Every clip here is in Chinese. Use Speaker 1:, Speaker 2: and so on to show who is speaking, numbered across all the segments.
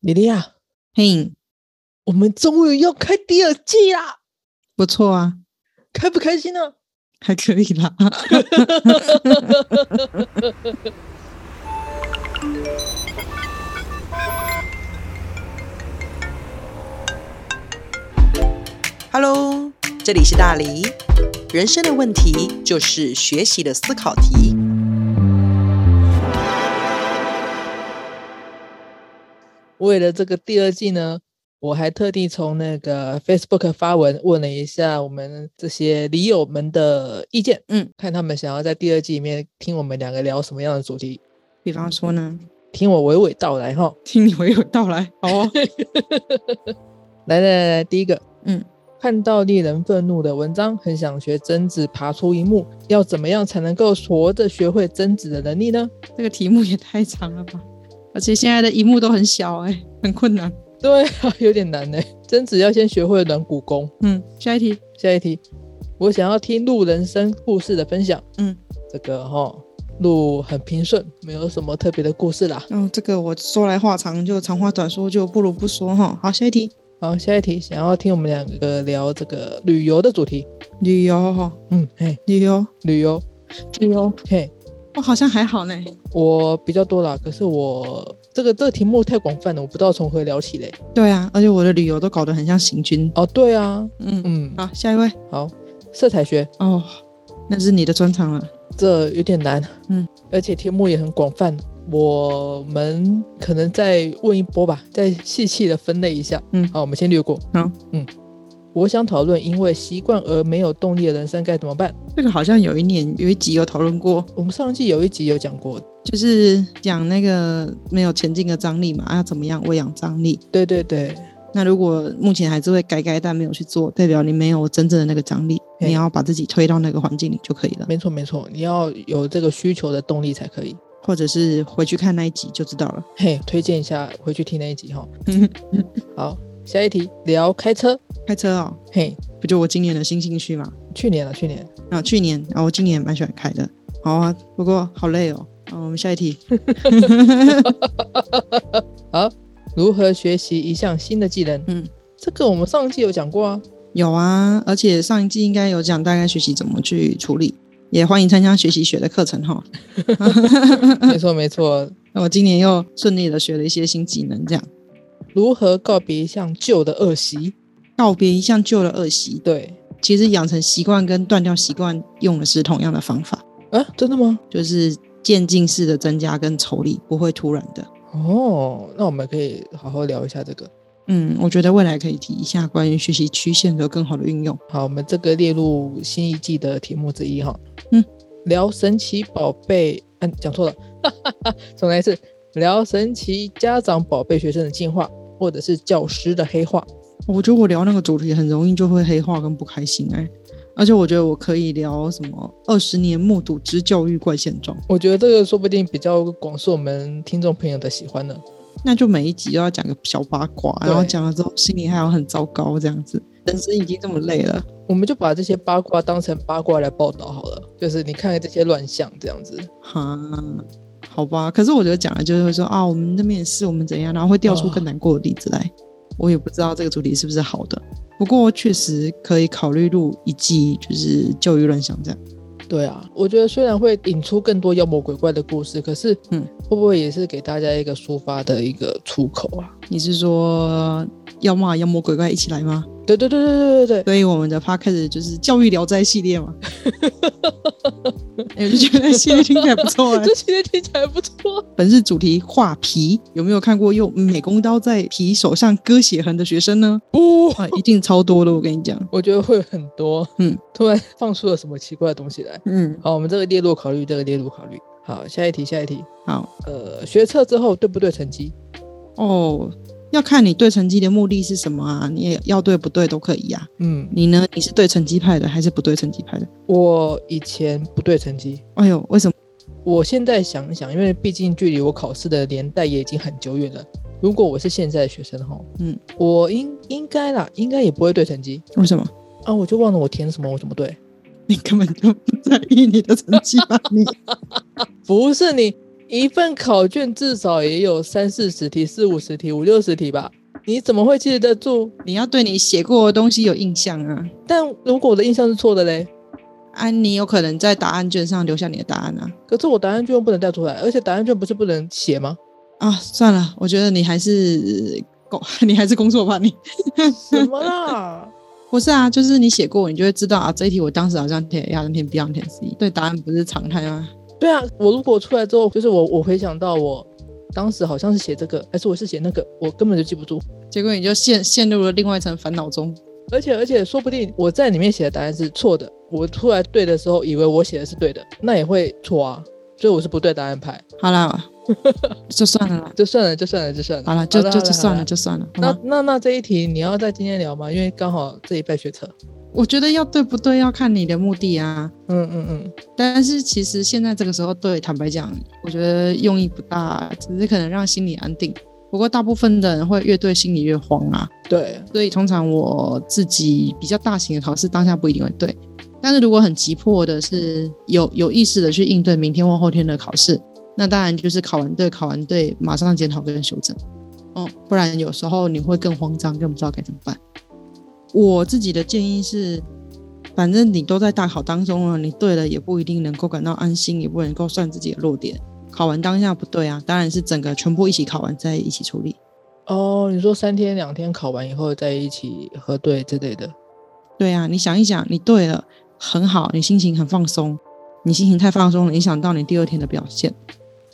Speaker 1: 莉莉亚，
Speaker 2: 嘿，
Speaker 1: 我们终于要开第二季啦，
Speaker 2: 不错啊，
Speaker 1: 开不开心呢、
Speaker 2: 还可以啦。Hello，这里是大黎。人生的问题就是学习的思考题。
Speaker 1: 为了这个第二季呢，我还特地从那个 Facebook 发文问了一下我们这些理友们的意见，
Speaker 2: 嗯，
Speaker 1: 看他们想要在第二季里面听我们两个聊什么样的主题，
Speaker 2: 比方说呢，
Speaker 1: 听我娓娓道来哈。
Speaker 2: 听你娓娓道来。好哦。
Speaker 1: 来来来来，第一个，
Speaker 2: 嗯，
Speaker 1: 看到令人愤怒的文章，很想学贞子爬出一幕，要怎么样才能够活着学会贞子的能力呢？
Speaker 2: 这个题目也太长了吧！而且现在的荧幕都很小、哎，很困难。
Speaker 1: 对啊，有点难呢。贞子要先学会软骨功。
Speaker 2: 嗯，下一题。
Speaker 1: 下一题，我想要听路人生故事的分享。
Speaker 2: 嗯，
Speaker 1: 这个哈、路很平顺，没有什么特别的故事啦。
Speaker 2: 嗯，这个我说来话长，就长话短说，就不如不说哈。好，下一题。
Speaker 1: 好，下一题，想要听我们两个聊这个旅游的主题。
Speaker 2: 旅游哈，
Speaker 1: 嗯，嘿，
Speaker 2: 旅游，
Speaker 1: 旅游，
Speaker 2: 旅游。
Speaker 1: 嘿，
Speaker 2: 我好像还好呢。
Speaker 1: 我比较多啦，可是我这个这个题目太广泛了，我不知道从何聊起嘞。
Speaker 2: 对啊，而且我的旅游都搞得很像行军。
Speaker 1: 哦，对啊，
Speaker 2: 嗯
Speaker 1: 嗯，
Speaker 2: 好，下一位。
Speaker 1: 好，色彩学
Speaker 2: 哦，那是你的专长了。
Speaker 1: 这有点难，
Speaker 2: 嗯，
Speaker 1: 而且题目也很广泛，我们可能再问一波吧，再细细的分类一下。
Speaker 2: 嗯
Speaker 1: 好，我们先略过。
Speaker 2: 好，
Speaker 1: 嗯，我想讨论因为习惯而没有动力的人生该怎么办。
Speaker 2: 这个好像有一年有一集有讨论过，
Speaker 1: 我们上一季有一集有讲过，
Speaker 2: 就是讲那个没有前进的张力嘛，要怎么样喂养张力。
Speaker 1: 对对对，
Speaker 2: 那如果目前还是会改改，但没有去做，代表你没有真正的那个张力，你要把自己推到那个环境里就可以了，
Speaker 1: 没错没错，你要有这个需求的动力才可以。
Speaker 2: 或者是回去看那一集就知道了。
Speaker 1: 嘿，推荐一下回去听那一集哈。好，下一题聊开车。
Speaker 2: 开车哦，
Speaker 1: 嘿，
Speaker 2: 不就我今年的新兴趣嘛？
Speaker 1: 去年了，去年。
Speaker 2: 啊，去年啊，我今年蛮喜欢开的。好啊，不过好累哦。好，我们下一题。
Speaker 1: 好，如何学习一项新的技能？
Speaker 2: 嗯，
Speaker 1: 这个我们上一季有讲过啊。
Speaker 2: 有啊，而且上一季应该有讲大概学习怎么去处理，也欢迎参加学习学的课程哈。
Speaker 1: 没 错没错，
Speaker 2: 那我今年又顺利的学了一些新技能，这样
Speaker 1: 如何告别一项旧的恶习？
Speaker 2: 告别一项旧的恶习，
Speaker 1: 对，
Speaker 2: 其实养成习惯跟断掉习惯用的是同样的方法，
Speaker 1: 啊，真的吗？
Speaker 2: 就是渐进式的增加跟抽离，不会突然的。
Speaker 1: 哦，那我们可以好好聊一下这个。
Speaker 2: 嗯，我觉得未来可以提一下关于学习曲线的更好的运用。
Speaker 1: 好，我们这个列入新一季的题目之一哈。
Speaker 2: 嗯，
Speaker 1: 聊神奇宝贝，嗯、讲错了，重来一次。聊神奇家长宝贝学生的进化，或者是教师的黑化。
Speaker 2: 我觉得我聊那个主题很容易就会黑化跟不开心哎、而且我觉得我可以聊什么二十年目睹之教育怪现状，
Speaker 1: 我觉得这个说不定比较广受我们听众朋友的喜欢呢。
Speaker 2: 那就每一集都要讲个小八卦，然后讲了之后心里还要很糟糕这样子，人生已经这么累了。
Speaker 1: 我们就把这些八卦当成八卦来报道好了，就是你看看这些乱象这样子。
Speaker 2: 哈，好吧，可是我觉得讲了就是会说啊，我们那边也是，我们怎样，然后会调出更难过的例子来。我也不知道这个主题是不是好的，不过确实可以考虑录一季，就是教育乱象这样。
Speaker 1: 对啊，我觉得虽然会引出更多妖魔鬼怪的故事，可是，
Speaker 2: 嗯，
Speaker 1: 会不会也是给大家一个抒发的一个出口啊？
Speaker 2: 你是说要骂妖魔鬼怪一起来吗？
Speaker 1: 对对对对对对对，
Speaker 2: 所以我们的 podcast 就是教育聊斋系列嘛。哎我就觉得系列听起来不错哎、
Speaker 1: 这系列听起来不错。
Speaker 2: 本日主题画皮，有没有看过用美工刀在皮手上割血痕的学生呢？
Speaker 1: 不，
Speaker 2: 啊，一定超多的，我跟你讲。
Speaker 1: 我觉得会很多。
Speaker 2: 嗯，
Speaker 1: 突然放出了什么奇怪的东西来。
Speaker 2: 嗯，
Speaker 1: 好，我们这个列入考虑，这个列入考虑。好，下一题，下一题。
Speaker 2: 好
Speaker 1: 呃，学测之后对不对成绩？
Speaker 2: 哦，要看你对成绩的目的是什么啊？你也要对不对都可以呀、
Speaker 1: 嗯，
Speaker 2: 你呢？你是对成绩派的还是不对成绩派的？
Speaker 1: 我以前不对成绩，
Speaker 2: 哎呦，为什么？
Speaker 1: 我现在想一想，因为毕竟距离我考试的年代也已经很久远了。如果我是现在的学生哈，
Speaker 2: 嗯，
Speaker 1: 我应应该啦，应该也不会对成绩
Speaker 2: 为什么？
Speaker 1: 啊，我就忘了我填什么，我怎么对？
Speaker 2: 你根本就不在意你的成绩吧？你
Speaker 1: 不是你，一份考卷至少也有三四十题、四五十题、五六十题吧？你怎么会记得住？
Speaker 2: 你要对你写过的东西有印象啊。
Speaker 1: 但如果我的印象是错的嘞？
Speaker 2: 啊，你有可能在答案卷上留下你的答案啊。
Speaker 1: 可是我答案卷又不能带出来，而且答案卷不是不能写吗？
Speaker 2: 啊，算了，我觉得你还是工，你还是工作吧。你
Speaker 1: 什么啦？
Speaker 2: 不是啊，就是你写过，你就会知道啊。这一题我当时好像填 A，好像填 B，好像填 C。对，答案不是常态吗？
Speaker 1: 对啊，我如果出来之后，就是我我回想到我当时好像是写这个，还是我是写那个，我根本就记不住。
Speaker 2: 结果你就陷陷入了另外一层烦恼中。
Speaker 1: 而且而且，说不定我在里面写的答案是错的，我出来对的时候，以为我写的是对的，那也会错啊。所以我是不对答案牌。
Speaker 2: 好 了，就算了，
Speaker 1: 就算了，就算了，就算了。
Speaker 2: 好了，就就就算了，就算了。
Speaker 1: 那那那这一题你要在今天聊吗？因为刚好这一拜学车。
Speaker 2: 我觉得要对不对要看你的目的啊。
Speaker 1: 嗯嗯嗯。
Speaker 2: 但是其实现在这个时候对，坦白讲，我觉得用意不大，只是可能让心里安定。不过大部分的人会越对心里越慌啊。
Speaker 1: 对，
Speaker 2: 所以通常我自己比较大型的考试当下不一定会对，但是如果很急迫的是有有意识的去应对明天或后天的考试，那当然就是考完对考完对马上检讨跟修正。哦，不然有时候你会更慌张，更不知道该怎么办。我自己的建议是，反正你都在大考当中了，你对了也不一定能够感到安心，也不能够算自己的弱点。考完当下不对啊，当然是整个全部一起考完再一起处理。
Speaker 1: 哦，你说三天两天考完以后再一起核对之类的？
Speaker 2: 对啊，你想一想，你对了很好，你心情很放松，你心情太放松了，影响到你第二天的表现。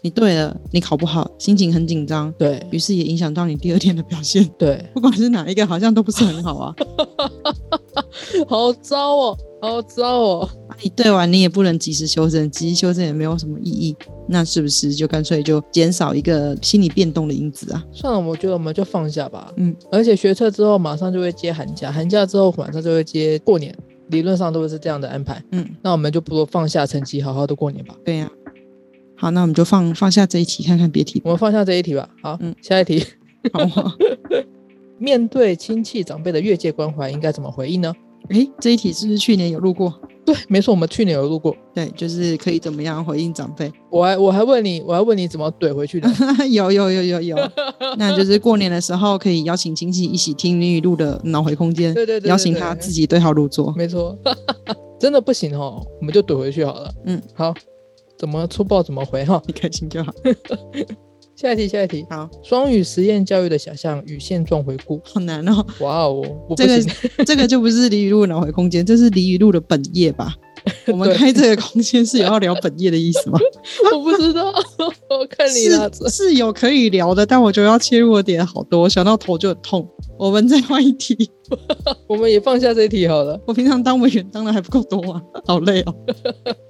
Speaker 2: 你对了，你考不好，心情很紧张，
Speaker 1: 对
Speaker 2: 于是也影响到你第二天的表现。
Speaker 1: 对，
Speaker 2: 不管是哪一个，好像都不是很好啊。
Speaker 1: 好糟哦，好糟哦。
Speaker 2: 你对完，你也不能及时修正，及时修正也没有什么意义。那是不是就干脆就减少一个心理变动的因子啊？
Speaker 1: 算了，我觉得我们就放下吧。嗯，而且学车之后马上就会接寒假，寒假之后马上就会接过年，理论上都是这样的安排。嗯，那我们就不如放下成绩，好好的过年吧。
Speaker 2: 对呀。好，那我们就放放下这一题，看看别题。
Speaker 1: 我们放下这一题吧。好，嗯，下一题。好，面对亲戚长辈的越界关怀，应该怎么回应呢？
Speaker 2: 诶，这一题是不是去年有录过？
Speaker 1: 对，没错，我们去年有录过。
Speaker 2: 对，就是可以怎么样回应长辈？
Speaker 1: 我还我还问你，我还问你怎么怼回去的？
Speaker 2: 有有有有有，那就是过年的时候可以邀请亲戚一起听林雨露的脑回空间。
Speaker 1: 对对对，
Speaker 2: 邀请他自己对号入座。
Speaker 1: 没错，真的不行哦，我们就怼回去好了。嗯，好。怎么粗暴怎么回哈，
Speaker 2: 你开心就好。
Speaker 1: 下一题，下一题。
Speaker 2: 好，
Speaker 1: 双语实验教育的想象与现状回顾，
Speaker 2: 好难哦。
Speaker 1: 哇哦，
Speaker 2: 这个这个就不是李雨露脑回空间，这是李雨露的本业吧？我们开这个空间是有要聊本业的意思吗？
Speaker 1: 我不知道，我看你
Speaker 2: 了。是有可以聊的，但我觉得要切入的点好多，想到头就很痛。我们再换一题，
Speaker 1: 我们也放下这一题好了。
Speaker 2: 我平常当委员当的还不够多啊，好累哦。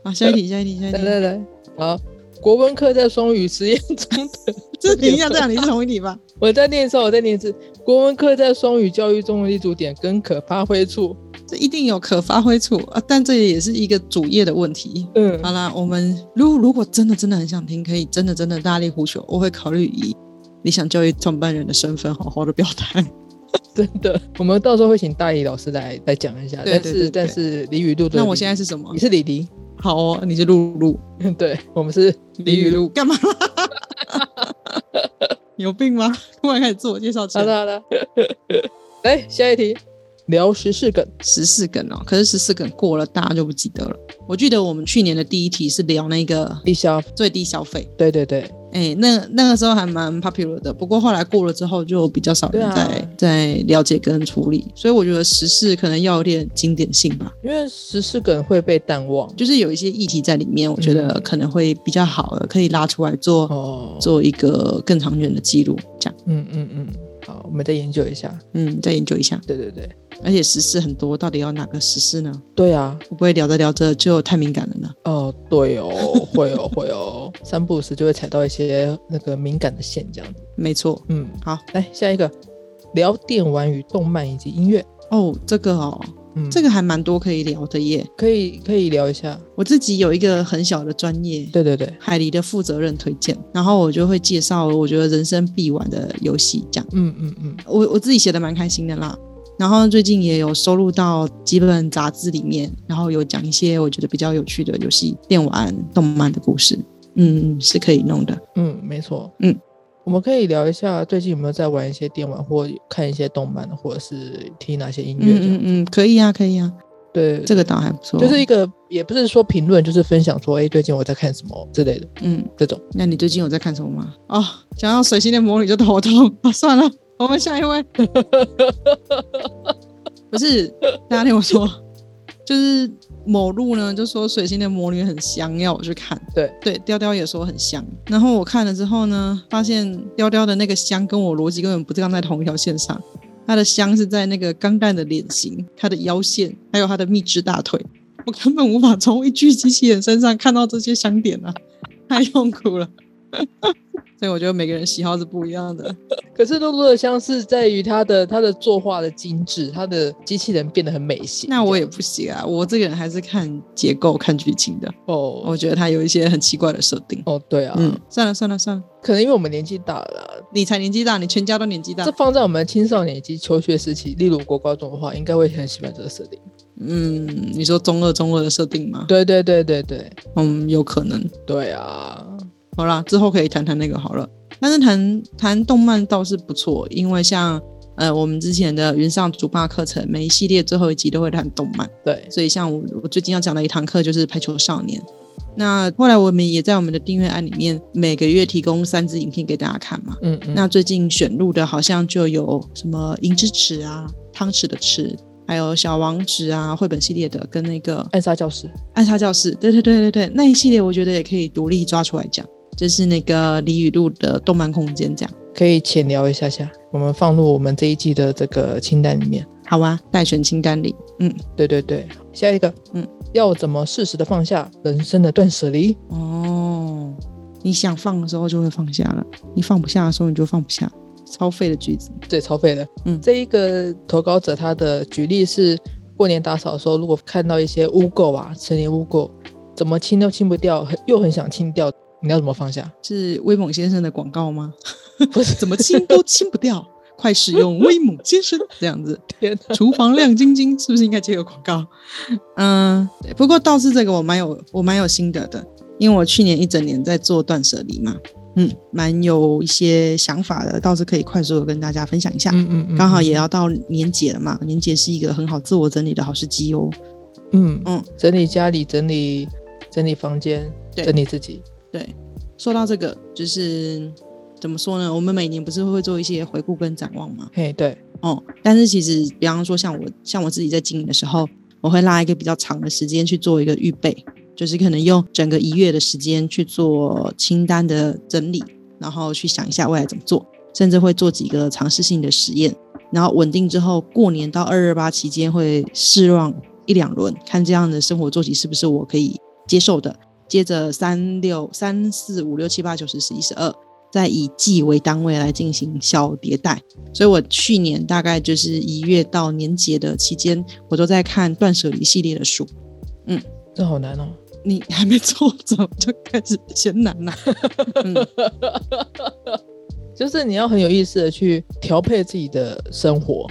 Speaker 2: 好，下一题，下一题，下一题。
Speaker 1: 来来来，好，国文课在双语实验中的，
Speaker 2: 这等一下，这样你是同一题吧？
Speaker 1: 我在念一次，我在念一次。国文课在双语教育中的立足点跟可发挥处，
Speaker 2: 这一定有可发挥处啊，但这也是一个主业的问题。嗯，好啦，我们如如果真的真的很想听，可以真的真的大力呼求，我会考虑以理想教育创办人的身份好好的表态。
Speaker 1: 真的，我们到时候会请大一老师来来讲一下。但是但是李雨露，
Speaker 2: 那我现在是什么？
Speaker 1: 你是李黎。
Speaker 2: 好哦，你是露露。
Speaker 1: 对，我们是
Speaker 2: 李雨露。干嘛？有病吗？突然开始自我介绍。
Speaker 1: 好的好的。来下一题。聊十四梗，
Speaker 2: 十四梗哦，可是十四梗过了，大家就不记得了。我记得我们去年的第一题是聊那个
Speaker 1: 低消。
Speaker 2: 最低消费，
Speaker 1: 对对对，
Speaker 2: 哎，那那个时候还蛮 popular 的，不过后来过了之后就比较少人在在了解跟处理，所以我觉得十四可能要有点经典性吧，
Speaker 1: 因为十四梗会被淡忘，
Speaker 2: 就是有一些议题在里面，我觉得可能会比较好的，可以拉出来做做一个更长远的记录，这样，
Speaker 1: 嗯嗯嗯。好，我们再研究一下。
Speaker 2: 嗯，再研究一下。
Speaker 1: 对对对，
Speaker 2: 而且时事很多，到底要哪个时事呢？
Speaker 1: 对啊，
Speaker 2: 会不会聊着聊着就太敏感了呢？
Speaker 1: 哦，对哦，会哦，会哦，三不五时就会踩到一些那个敏感的线，这样子。
Speaker 2: 没错。
Speaker 1: 嗯，好，来下一个，聊电玩与动漫以及音乐。
Speaker 2: 哦，这个哦。这个还蛮多可以聊的耶，
Speaker 1: 可以可以聊一下。
Speaker 2: 我自己有一个很小的专业，
Speaker 1: 对对对，
Speaker 2: 海狸的负责任推荐，然后我就会介绍我觉得人生必玩的游戏，这样。嗯嗯嗯，我我自己写的蛮开心的啦。然后最近也有收录到几本杂志里面，然后有讲一些我觉得比较有趣的游戏、电玩、动漫的故事。嗯，是可以弄的。
Speaker 1: 嗯，没错。嗯，我们可以聊一下最近有没有在玩一些电玩，或看一些动漫，或者是听哪些音乐？
Speaker 2: 嗯嗯，可以啊，可以啊。
Speaker 1: 对，
Speaker 2: 这个倒还不错。
Speaker 1: 就是一个，也不是说评论，就是分享说，哎，最近我在看什么之类的。嗯，这种。
Speaker 2: 那你最近有在看什么吗？哦，想要水星的魔女就头痛啊！算了，我们下一位。不是，大家听我说，就是某路呢就说水星的魔女很香，要我去看。
Speaker 1: 对
Speaker 2: 对，雕雕也说很香。然后我看了之后呢，发现雕雕的那个香跟我逻辑根本不是站在同一条线上。它的香是在那个钢蛋的脸型、它的腰线，还有它的蜜汁大腿，我根本无法从一具机器人身上看到这些香点啊，太痛苦了。所以我觉得每个人喜好是不一样的。
Speaker 1: 可是露露的相似在于他的他的作画的精致，他的机器人变得很美型。
Speaker 2: 那我也不行啊，我这个人还是看结构、看剧情的。哦，我觉得他有一些很奇怪的设定。
Speaker 1: 哦，对啊。
Speaker 2: 嗯，算了算了算了，
Speaker 1: 可能因为我们年纪大了，
Speaker 2: 你才年纪大，你全家都年纪大。
Speaker 1: 这放在我们青少年及求学时期，例如国高中的话，应该会很喜欢这个设定。
Speaker 2: 嗯，你说中二中二的设定吗？
Speaker 1: 对对对对对，
Speaker 2: 嗯，有可能。
Speaker 1: 对啊。
Speaker 2: 好啦，之后可以谈谈那个好了。但是谈谈动漫倒是不错，因为像呃我们之前的云上主霸课程，每一系列最后一集都会谈动漫。
Speaker 1: 对，
Speaker 2: 所以像我我最近要讲的一堂课就是排球少年。那后来我们也在我们的订阅案里面每个月提供三支影片给大家看嘛。嗯嗯。那最近选入的好像就有什么银之匙啊、汤匙的匙，还有小王子啊绘本系列的，跟那个
Speaker 1: 暗杀教室。
Speaker 2: 暗杀教室，对对对对对，那一系列我觉得也可以独立抓出来讲。就是那个李雨露的动漫空间，这样
Speaker 1: 可以浅聊一下下。我们放入我们这一季的这个清单里面，
Speaker 2: 好啊，待选清单里。
Speaker 1: 嗯，对对对，下一个，嗯，要怎么适时的放下人生的断舍离？
Speaker 2: 哦，你想放的时候就会放下了，你放不下的时候你就放不下。超废的句子，
Speaker 1: 对，超废的。嗯，这一个投稿者他的举例是，过年打扫的时候，如果看到一些污垢啊，陈年污垢，怎么清都清不掉，很又很想清掉。你要怎么放下？
Speaker 2: 是威猛先生的广告吗？不是，怎么清都清不掉，快使用威猛先生这样子。天厨房亮晶晶，是不是应该接个广告？嗯，不过倒是这个我蛮有我蛮有心得的，因为我去年一整年在做断舍离嘛，嗯，蛮有一些想法的，倒是可以快速的跟大家分享一下。嗯嗯嗯，刚好也要到年节了嘛，年节是一个很好自我整理的好时机哦。
Speaker 1: 嗯嗯，整理家里，整理整理房间，整理自己。
Speaker 2: 对，说到这个，就是怎么说呢？我们每年不是会做一些回顾跟展望吗？
Speaker 1: 嘿，对，
Speaker 2: 哦，但是其实，比方说像我，像我自己在经营的时候，我会拉一个比较长的时间去做一个预备，就是可能用整个一月的时间去做清单的整理，然后去想一下未来怎么做，甚至会做几个尝试性的实验，然后稳定之后，过年到二二八期间会试让一两轮，看这样的生活作息是不是我可以接受的。接着三六三四五六七八九十十一十二，再以季为单位来进行小迭代。所以我去年大概就是一月到年节的期间，我都在看断舍离系列的书。
Speaker 1: 嗯，这好难哦，
Speaker 2: 你还没做怎么就开始嫌难了？
Speaker 1: 就是你要很有意识的去调配自己的生活。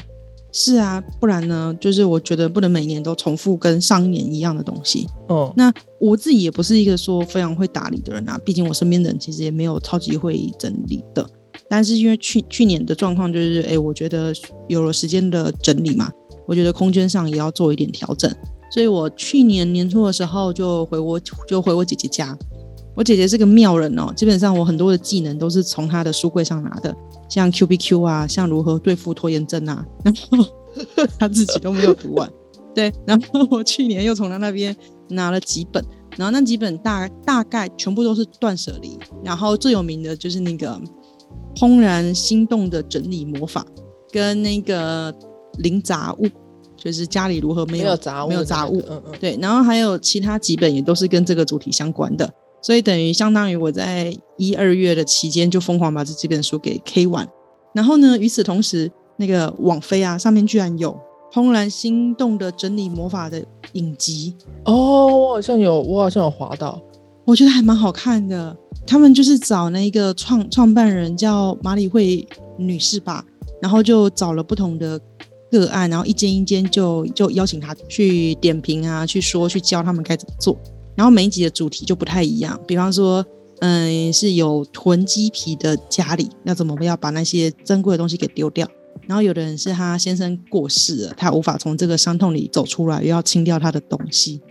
Speaker 2: 是啊，不然呢？就是我觉得不能每年都重复跟上一年一样的东西。哦，那我自己也不是一个说非常会打理的人啊，毕竟我身边的人其实也没有超级会整理的。但是因为去去年的状况就是，哎，我觉得有了时间的整理嘛，我觉得空间上也要做一点调整，所以我去年年初的时候就回我就回我姐姐家。我姐姐是个妙人哦，基本上我很多的技能都是从她的书柜上拿的，像 Q B Q 啊，像如何对付拖延症啊，然后 他自己都没有读完。对，然后我去年又从他那边拿了几本，然后那几本大大概全部都是断舍离，然后最有名的就是那个《怦然心动的整理魔法》，跟那个《零杂物》，就是家里如何没有
Speaker 1: 杂物，
Speaker 2: 没有杂物。嗯嗯。对，然后还有其他几本也都是跟这个主题相关的。所以等于相当于我在一二月的期间就疯狂把这几本书给 K 完，然后呢，与此同时，那个网飞啊上面居然有《怦然心动的整理魔法》的影集
Speaker 1: 哦，我好像有，我好像有滑到，
Speaker 2: 我觉得还蛮好看的。他们就是找那个创创办人叫马里会女士吧，然后就找了不同的个案，然后一间一间就就邀请她去点评啊，去说去教他们该怎么做。然后每一集的主题就不太一样，比方说嗯，是有囤积皮的家里，那怎么要把那些珍贵的东西给丢掉？然后有的人是他先生过世了，他无法从这个伤痛里走出来，又要清掉他的东西。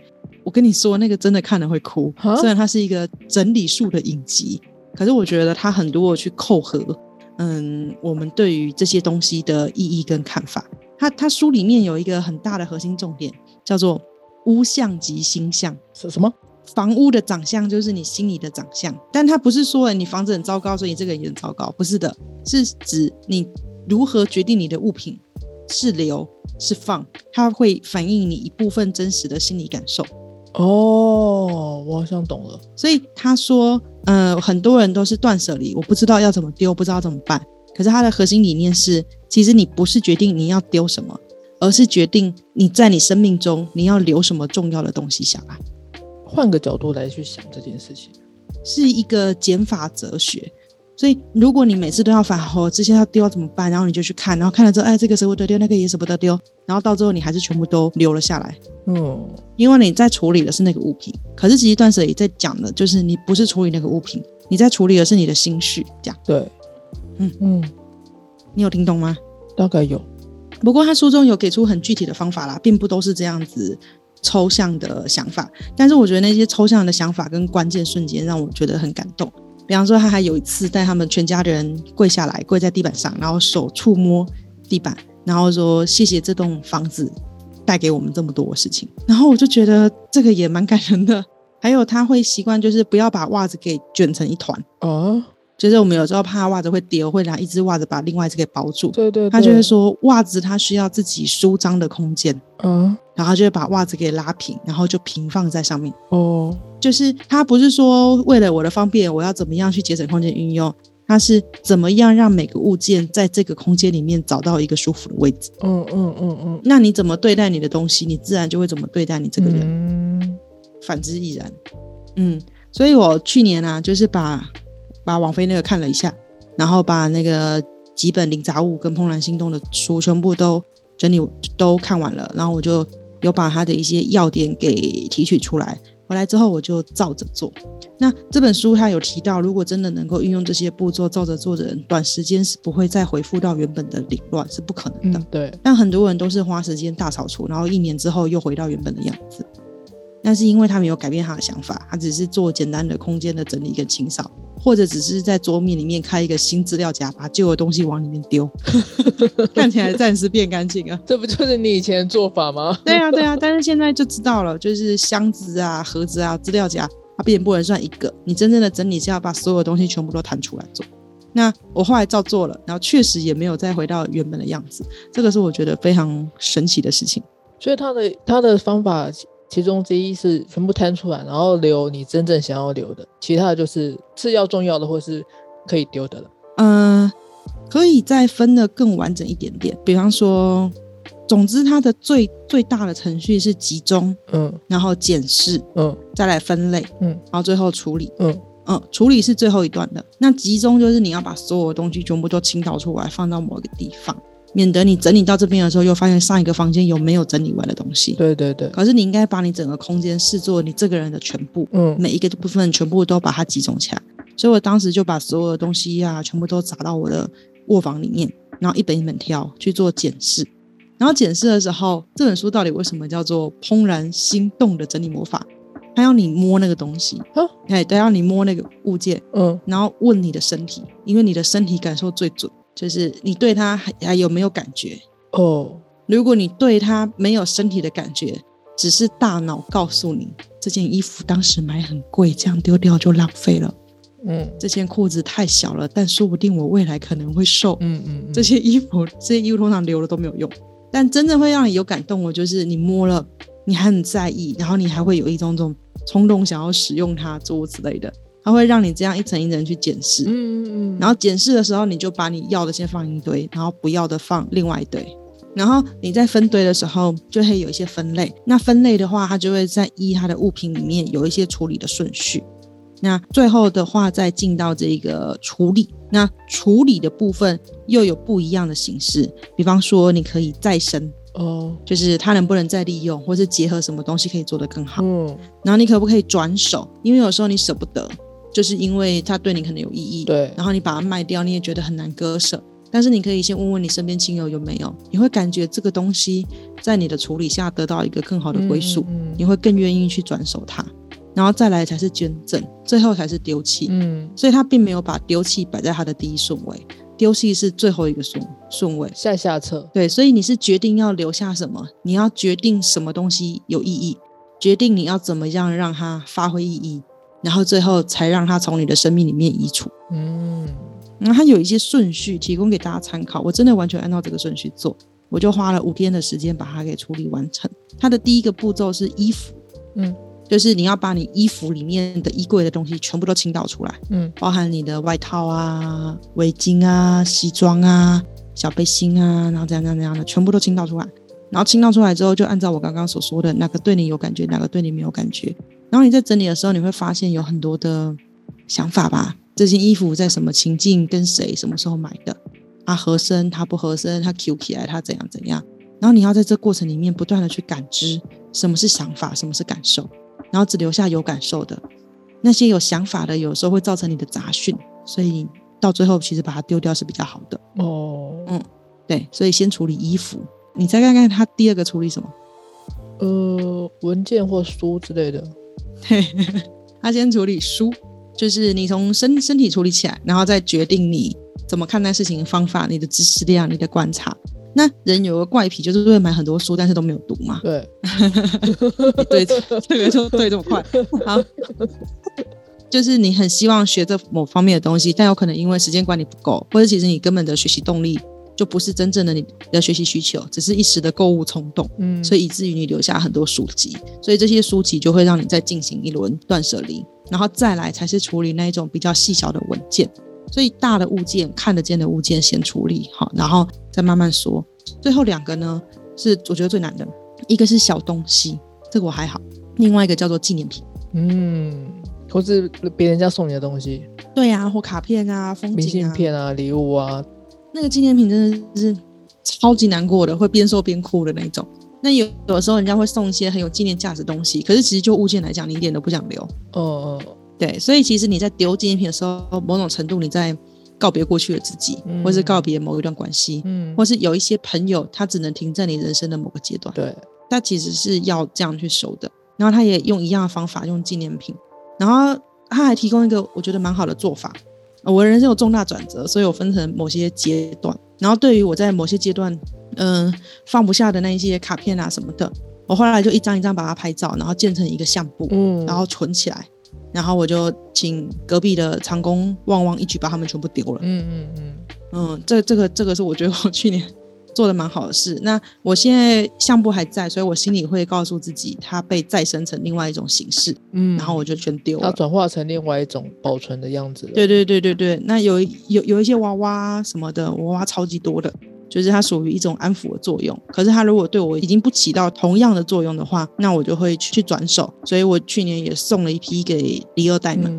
Speaker 2: 我跟你说，那个真的看了会哭。虽然它是一个整理术的影集，可是我觉得它很多去扣合，嗯，我们对于这些东西的意义跟看法。它它书里面有一个很大的核心重点，叫做屋相及心相。
Speaker 1: 是什么？
Speaker 2: 房屋的长相就是你心里的长相，但它不是说你房子很糟糕，所以你这个人也很糟糕，不是的，是指你如何决定你的物品是留是放，它会反映你一部分真实的心理感受。
Speaker 1: 哦，我好像懂了。
Speaker 2: 所以他说，呃，很多人都是断舍离，我不知道要怎么丢，不知道怎么办。可是他的核心理念是，其实你不是决定你要丢什么，而是决定你在你生命中你要留什么重要的东西下来。
Speaker 1: 换个角度来去想这件事情，
Speaker 2: 是一个减法哲学。所以，如果你每次都要反吼，这些要丢怎么办？然后你就去看，然后看了之后，哎，这个舍不得丢，那个也舍不得丢，然后到最后你还是全部都留了下来。嗯，因为你在处理的是那个物品，可是其实断舍离在讲的就是你不是处理那个物品，你在处理的是你的心绪。这样
Speaker 1: 对，
Speaker 2: 嗯嗯，你有听懂吗？
Speaker 1: 大概有。
Speaker 2: 不过他书中有给出很具体的方法啦，并不都是这样子抽象的想法。但是我觉得那些抽象的想法跟关键瞬间让我觉得很感动。比方说，他还有一次带他们全家人跪下来，跪在地板上，然后手触摸地板，然后说谢谢这栋房子带给我们这么多事情。然后我就觉得这个也蛮感人的。还有他会习惯就是不要把袜子给卷成一团哦。就是我们有时候怕袜子会丢，会拿一只袜子把另外一只给包住。
Speaker 1: 对对，
Speaker 2: 他就会说袜子它需要自己舒张的空间，嗯，然后就会把袜子给拉平，然后就平放在上面。哦，就是他不是说为了我的方便，我要怎么样去节省空间运用，他是怎么样让每个物件在这个空间里面找到一个舒服的位置。嗯嗯嗯嗯，那你怎么对待你的东西，你自然就会怎么对待你这个人。嗯，反之亦然。嗯，所以我去年啊，就是把。把王菲那个看了一下，然后把那个几本零杂物跟怦然心动的书全部都整理都看完了，然后我就有把他的一些要点给提取出来。回来之后我就照着做。那这本书他有提到，如果真的能够运用这些步骤照着做的人，短时间是不会再回复到原本的凌乱，是不可能的。
Speaker 1: 对。
Speaker 2: 但很多人都是花时间大扫除，然后一年之后又回到原本的样子。那是因为他没有改变他的想法，他只是做简单的空间的整理跟清扫。或者只是在桌面里面开一个新资料夹，把旧的东西往里面丢，看起来暂时变干净啊。
Speaker 1: 这不就是你以前的做法吗？
Speaker 2: 对啊，对啊。但是现在就知道了，就是箱子啊、盒子啊、资料夹，它并不能算一个。你真正的整理是要把所有东西全部都弹出来做。那我后来照做了，然后确实也没有再回到原本的样子。这个是我觉得非常神奇的事情。
Speaker 1: 所以他的他的方法。其中之一是全部摊出来，然后留你真正想要留的，其他的就是次要重要的或是可以丢的了。
Speaker 2: 嗯，可以再分的更完整一点点。比方说，总之它的最最大的程序是集中，嗯，然后检视，嗯，再来分类，嗯，然后最后处理，嗯嗯，处理是最后一段的。那集中就是你要把所有东西全部都倾倒出来，放到某一个地方。免得你整理到这边的时候，又发现上一个房间有没有整理完的东西。
Speaker 1: 对对对。
Speaker 2: 可是你应该把你整个空间视作你这个人的全部，嗯，每一个部分全部都把它集中起来。所以我当时就把所有的东西呀，全部都砸到我的卧房里面，然后一本一本挑去做检视。然后检视的时候，这本书到底为什么叫做怦然心动的整理魔法？它要你摸那个东西，哎，它要你摸那个物件，嗯，然后问你的身体，因为你的身体感受最准。就是你对他还还有没有感觉哦？如果你对他没有身体的感觉，只是大脑告诉你这件衣服当时买很贵，这样丢掉就浪费了。嗯，这件裤子太小了，但说不定我未来可能会瘦。嗯嗯，这些衣服这些衣服通常留了都没有用，但真正会让你有感动的，就是你摸了，你还很在意，然后你还会有一种种冲动想要使用它，诸如此类的。它会让你这样一层一层去检视，嗯嗯嗯，然后检视的时候，你就把你要的先放一堆，然后不要的放另外一堆，然后你在分堆的时候就会有一些分类。那分类的话，它就会在依它的物品里面有一些处理的顺序。那最后的话再进到这个处理，那处理的部分又有不一样的形式，比方说你可以再生哦，就是它能不能再利用，或是结合什么东西可以做得更好。嗯，然后你可不可以转手？因为有时候你舍不得。就是因为它对你可能有意义，
Speaker 1: 对，
Speaker 2: 然后你把它卖掉，你也觉得很难割舍。但是你可以先问问你身边亲友有没有，你会感觉这个东西在你的处理下得到一个更好的归宿，你会更愿意去转手它，然后再来才是捐赠，最后才是丢弃。嗯，所以他并没有把丢弃摆在他的第一顺位，丢弃是最后一个顺顺位，
Speaker 1: 下下策。
Speaker 2: 对，所以你是决定要留下什么，你要决定什么东西有意义，决定你要怎么样让它发挥意义，然后最后才让它从你的生命里面移除。嗯。然后它有一些顺序提供给大家参考，我真的完全按照这个顺序做，我就花了五天的时间把它给处理完成。它的第一个步骤是衣服，嗯，就是你要把你衣服里面的衣柜的东西全部都清倒出来，嗯，包含你的外套啊、围巾啊、西装啊、小背心啊，然后这样这样这样的全部都清倒出来。然后清倒出来之后，就按照我刚刚所说的，哪个对你有感觉，哪个对你没有感觉。然后你在整理的时候，你会发现有很多的想法吧。这件衣服在什么情境、跟谁、什么时候买的？它合身，它不合身，它 Q 起来，它怎样怎样？然后你要在这过程里面不断的去感知什么是想法，什么是感受，然后只留下有感受的。那些有想法的，有时候会造成你的杂讯，所以到最后其实把它丢掉是比较好的。哦，嗯，对，所以先处理衣服，你再看看它第二个处理什么？
Speaker 1: 呃，文件或书之类的。
Speaker 2: 嘿，他先处理书。就是你从身身体处理起来，然后再决定你怎么看待事情的方法、你的知识量、你的观察。那人有个怪癖，就是会买很多书，但是都没有读嘛。
Speaker 1: 对，
Speaker 2: 对，这个就对这么快。好，就是你很希望学这某方面的东西，但有可能因为时间管理不够，或者其实你根本的学习动力就不是真正的你的学习需求，只是一时的购物冲动。嗯，所以以至于你留下很多书籍，所以这些书籍就会让你再进行一轮断舍离。然后再来才是处理那一种比较细小的文件，所以大的物件看得见的物件先处理好，然后再慢慢说。最后两个呢是我觉得最难的，一个是小东西，这个我还好；另外一个叫做纪念品，
Speaker 1: 嗯，或是别人家送你的东西，
Speaker 2: 对呀，或卡片啊、风景、
Speaker 1: 明信片啊、礼物啊，
Speaker 2: 那个纪念品真的是超级难过的，会边收边哭的那种。那有有的时候人家会送一些很有纪念价值的东西，可是其实就物件来讲，你一点都不想留。哦哦，对，所以其实你在丢纪念品的时候，某种程度你在告别过去的自己，或是告别某一段关系，嗯，或是有一些朋友，他只能停在你人生的某个阶段。
Speaker 1: 对，
Speaker 2: 他其实是要这样去收的。然后他也用一样的方法，用纪念品。然后他还提供一个我觉得蛮好的做法。我人生有重大转折，所以我分成某些阶段。然后对于我在某些阶段。嗯，放不下的那一些卡片啊什么的，我后来就一张一张把它拍照，然后建成一个相簿，嗯，然后存起来，然后我就请隔壁的长工旺旺一举把他们全部丢了，嗯嗯嗯嗯，这这个这个是我觉得我去年做的蛮好的事。那我现在相簿还在，所以我心里会告诉自己，它被再生成另外一种形式，嗯，然后我就全丢了，
Speaker 1: 它转化成另外一种保存的样子。
Speaker 2: 对对对对对，那有有有一些娃娃什么的，娃娃超级多的。就是它属于一种安抚的作用，可是它如果对我已经不起到同样的作用的话，那我就会去转手。所以我去年也送了一批给第二代们，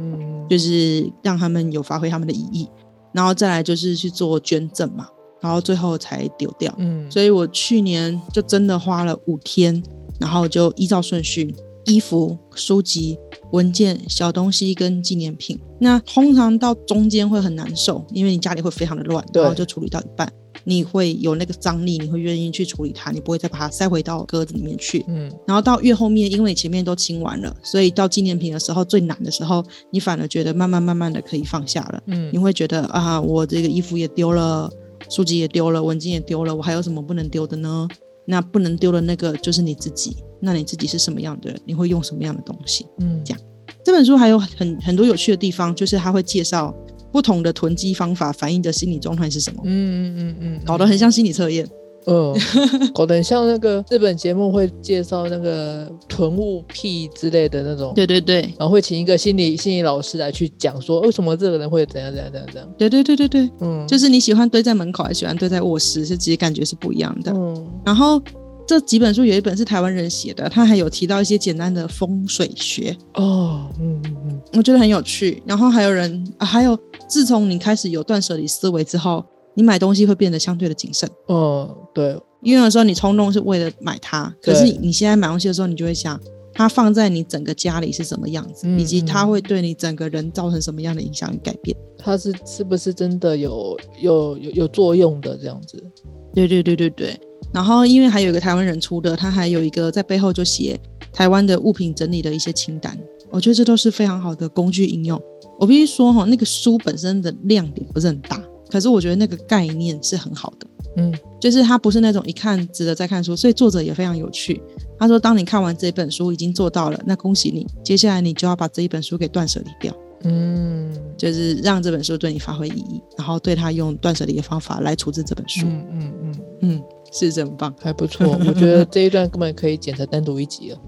Speaker 2: 就是让他们有发挥他们的意义，然后再来就是去做捐赠嘛，然后最后才丢掉。嗯，所以我去年就真的花了五天，然后就依照顺序，衣服、书籍、文件、小东西跟纪念品。那通常到中间会很难受，因为你家里会非常的乱，然后就处理到一半。你会有那个张力，你会愿意去处理它，你不会再把它塞回到格子里面去。嗯，然后到越后面，因为前面都清完了，所以到纪念品的时候最难的时候，你反而觉得慢慢慢慢的可以放下了。嗯，你会觉得啊，我这个衣服也丢了，书籍也丢了，文件也丢了，我还有什么不能丢的呢？那不能丢的那个就是你自己。那你自己是什么样的人？你会用什么样的东西？嗯，这样。这本书还有很很多有趣的地方，就是他会介绍。不同的囤积方法反映的心理状态是什么？嗯嗯嗯嗯，搞得很像心理测验。
Speaker 1: 嗯，搞得很像那个日本节目会介绍那个囤物癖之类的那种。
Speaker 2: 对对对，
Speaker 1: 然后会请一个心理心理老师来去讲说，为什么这个人会怎样怎样怎样怎样。
Speaker 2: 对对对对对，嗯，就是你喜欢堆在门口，还喜欢堆在卧室，是其实感觉是不一样的。嗯，然后。这几本书有一本是台湾人写的，他还有提到一些简单的风水学哦，嗯嗯嗯，我觉得很有趣。然后还有人，还有自从你开始有断舍离思维之后，你买东西会变得相对的谨慎。
Speaker 1: 哦，对，
Speaker 2: 因为有时候你冲动是为了买它，可是你现在买东西的时候，你就会想，它放在你整个家里是什么样子，以及它会对你整个人造成什么样的影响与改变。
Speaker 1: 它是是不是真的有有有有作用的这样子？
Speaker 2: 对对对对对。然后因为还有一个台湾人出的，他还有一个在背后就写台湾的物品整理的一些清单。我觉得这都是非常好的工具应用。我必须说哈，那个书本身的亮点不是很大，可是我觉得那个概念是很好的。嗯，就是它不是那种一看值得再看书，所以作者也非常有趣。他说，当你看完这本书已经做到了，那恭喜你，接下来你就要把这一本书给断舍离掉。嗯，就是让这本书对你发挥意义，然后对他用断舍离的方法来处置这本书。嗯嗯嗯嗯，是真棒，
Speaker 1: 还不错。我觉得这一段根本可以剪成单独一集了，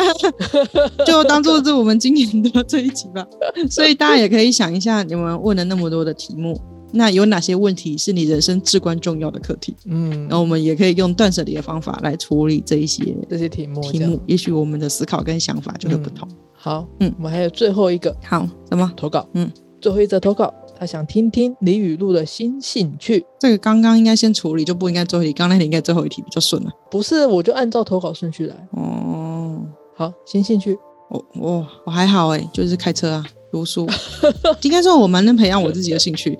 Speaker 2: 就当做是我们今年的这一集吧。所以大家也可以想一下，你们问了那么多的题目。那有哪些问题是你人生至关重要的课题？嗯，然后我们也可以用断舍离的方法来处理这一些
Speaker 1: 这些题目。
Speaker 2: 题目，也许我们的思考跟想法就会不同。
Speaker 1: 好，嗯，我们还有最后一个，
Speaker 2: 好，什么
Speaker 1: 投稿？嗯，最后一则投稿，他想听听李雨露的新兴趣。
Speaker 2: 这个刚刚应该先处理，就不应该最后一题。刚那题应该最后一题比较顺了。
Speaker 1: 不是，我就按照投稿顺序来。哦，好，新兴趣，
Speaker 2: 我我我还好哎，就是开车啊，读书。应该说我蛮能培养我自己的兴趣。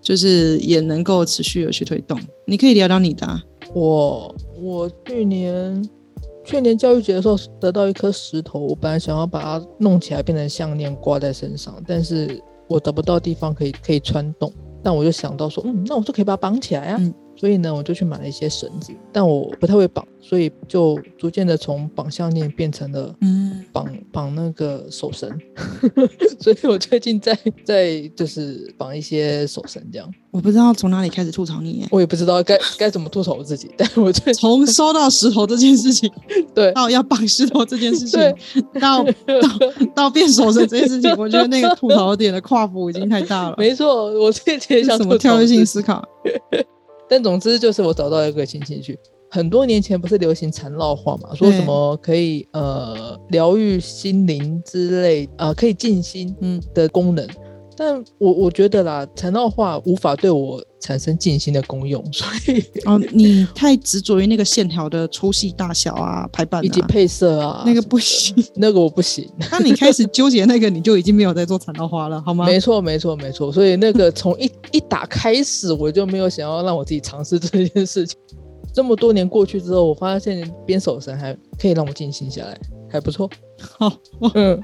Speaker 2: 就是也能够持续的去推动。你可以聊聊你的。
Speaker 1: 我我去年去年教育节的时候得到一颗石头，我本来想要把它弄起来变成项链挂在身上，但是我得不到地方可以可以穿洞。但我就想到说，嗯，那我就可以把它绑起来啊。所以呢，我就去买了一些绳子，但我不太会绑，所以就逐渐的从绑项链变成了嗯绑绑那个手绳。所以我最近在在就是绑一些手绳这样。
Speaker 2: 我不知道从哪里开始吐槽你，
Speaker 1: 我也不知道该该怎么吐槽我自己。但我最
Speaker 2: 从收到石头这件事情，
Speaker 1: 对，
Speaker 2: 到要绑石头这件事 情，到 到到变手绳这件事情，我觉得那个吐槽点的跨幅已经太大了。
Speaker 1: 没错，我最近想
Speaker 2: 什么跳跃性思考。
Speaker 1: 但总之就是我找到一个新兴趣。很多年前不是流行缠绕画嘛，说什么可以呃疗愈心灵之类，呃可以静心嗯的功能。但我我觉得啦，缠绕画无法对我产生静心的功用，所以
Speaker 2: 哦，你太执着于那个线条的粗细大小啊、排版
Speaker 1: 以及配色啊，
Speaker 2: 那个不行，
Speaker 1: 那个我不行。
Speaker 2: 那你开始纠结那个，你就已经没有在做缠绕画了，好吗？
Speaker 1: 没错，没错，没错。所以那个从一一打开始，我就没有想要让我自己尝试这件事情。这么多年过去之后，我发现编手绳还可以让我静心下来。还不错，好，嗯，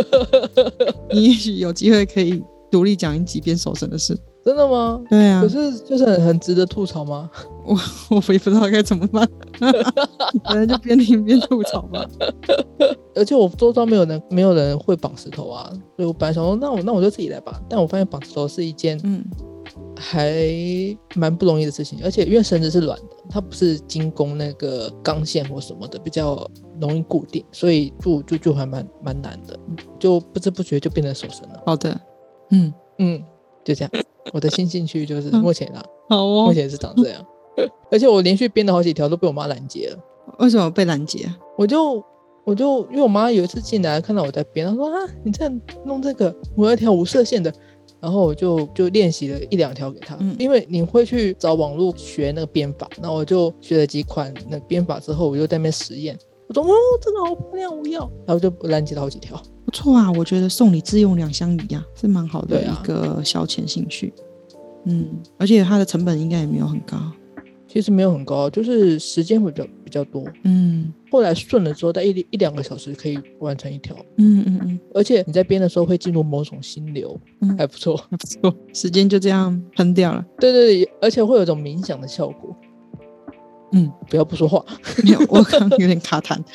Speaker 2: 你也许有机会可以独立讲一集编手绳的事，
Speaker 1: 真的吗？
Speaker 2: 对啊，
Speaker 1: 可是就是很很值得吐槽吗？
Speaker 2: 我我也不知道该怎么办，反正就边听边吐槽吧。
Speaker 1: 而且我周遭没有人没有人会绑石头啊，所以我本来想说，那我那我就自己来吧。但我发现绑石头是一件嗯。还蛮不容易的事情，而且因为绳子是软的，它不是精工那个钢线或什么的，比较容易固定，所以就就就还蛮蛮难的，就不知不觉就变成手绳了。
Speaker 2: 好的，嗯
Speaker 1: 嗯，就这样。我的新兴趣就是目前啊，
Speaker 2: 好哦，
Speaker 1: 目前是长这样。而且我连续编了好几条都被我妈拦截了。
Speaker 2: 为什么被拦截？
Speaker 1: 我就我就因为我妈有一次进来看到我在编，她说啊，你在弄这个，我要一条无色线的。然后我就就练习了一两条给他，因为你会去找网络学那个编法，那我就学了几款那编法之后，我就在那边实验，我说哦，这个好漂亮，我要，然后就拦截了好几条，
Speaker 2: 不错啊，我觉得送礼自用两相宜呀，是蛮好的一个消遣兴趣，嗯，而且它的成本应该也没有很高。
Speaker 1: 其实没有很高，就是时间会比较比较多。嗯，后来顺了之后，在一一两个小时可以完成一条。嗯嗯嗯，而且你在编的时候会进入某种心流，嗯还不错，
Speaker 2: 还不错。时间就这样喷掉了。
Speaker 1: 对对对，而且会有一种冥想的效果。嗯，不要不说话，
Speaker 2: 没有，我刚有点卡痰。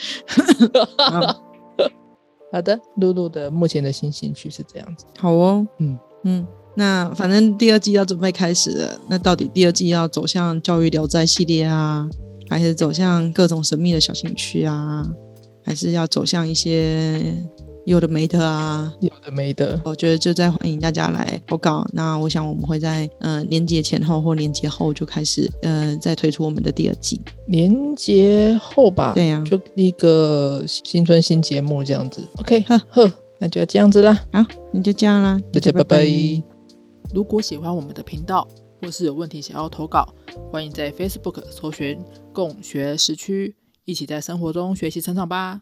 Speaker 1: 好的，露露的目前的新兴趣是这样子。
Speaker 2: 好哦，嗯嗯。那反正第二季要准备开始了，那到底第二季要走向教育聊斋系列啊，还是走向各种神秘的小兴趣啊，还是要走向一些有的没的啊？
Speaker 1: 有的没的，
Speaker 2: 我觉得就在欢迎大家来投稿。那我想我们会在嗯年节前后或年节后就开始嗯再推出我们的第二季。
Speaker 1: 年节后吧？
Speaker 2: 对呀，
Speaker 1: 就一个新春新节目这样子。OK，呵呵，那就这样子啦。
Speaker 2: 好，那就这样啦，
Speaker 1: 大家拜拜。如果喜欢我们的频道，或是有问题想要投稿，欢迎在 Facebook 搜寻“共学时区”，一起在生活中学习成长吧。